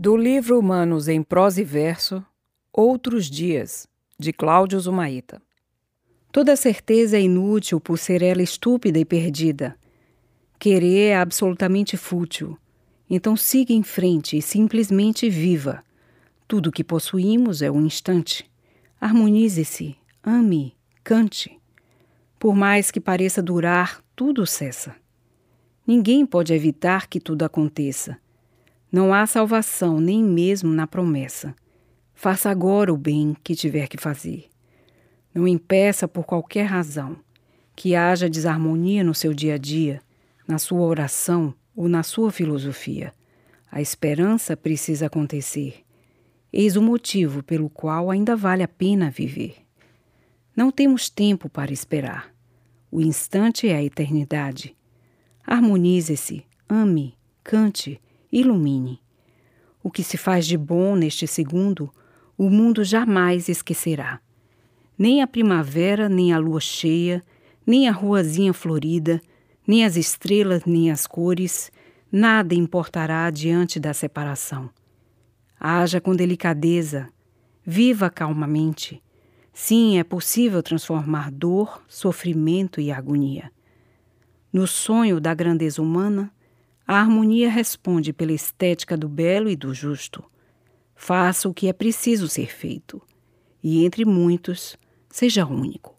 Livro Humanos em Prosa e Verso, Outros Dias, de Cláudio Zumaíta. Toda certeza é inútil por ser ela estúpida e perdida. Querer é absolutamente fútil. Então siga em frente e simplesmente viva. Tudo que possuímos é um instante. Harmonize-se, ame, cante. Por mais que pareça durar, tudo cessa. Ninguém pode evitar que tudo aconteça não há salvação nem mesmo na promessa. Faça agora o bem que tiver que fazer. Não impeça por qualquer razão que haja desarmonia no seu dia a dia, na sua oração ou na sua filosofia. A esperança precisa acontecer. Eis o motivo pelo qual ainda vale a pena viver. Não temos tempo para esperar. O instante é a eternidade. Harmonize-se, ame, cante ilumine. O que se faz de bom neste segundo, o mundo jamais esquecerá. Nem a primavera, nem a lua cheia, nem a ruazinha florida, nem as estrelas, nem as cores, nada importará diante da separação. Haja com delicadeza, viva calmamente. Sim, é possível transformar dor, sofrimento e agonia. No sonho da grandeza humana, a harmonia responde pela estética do belo e do justo. Faça o que é preciso ser feito, e entre muitos, seja único.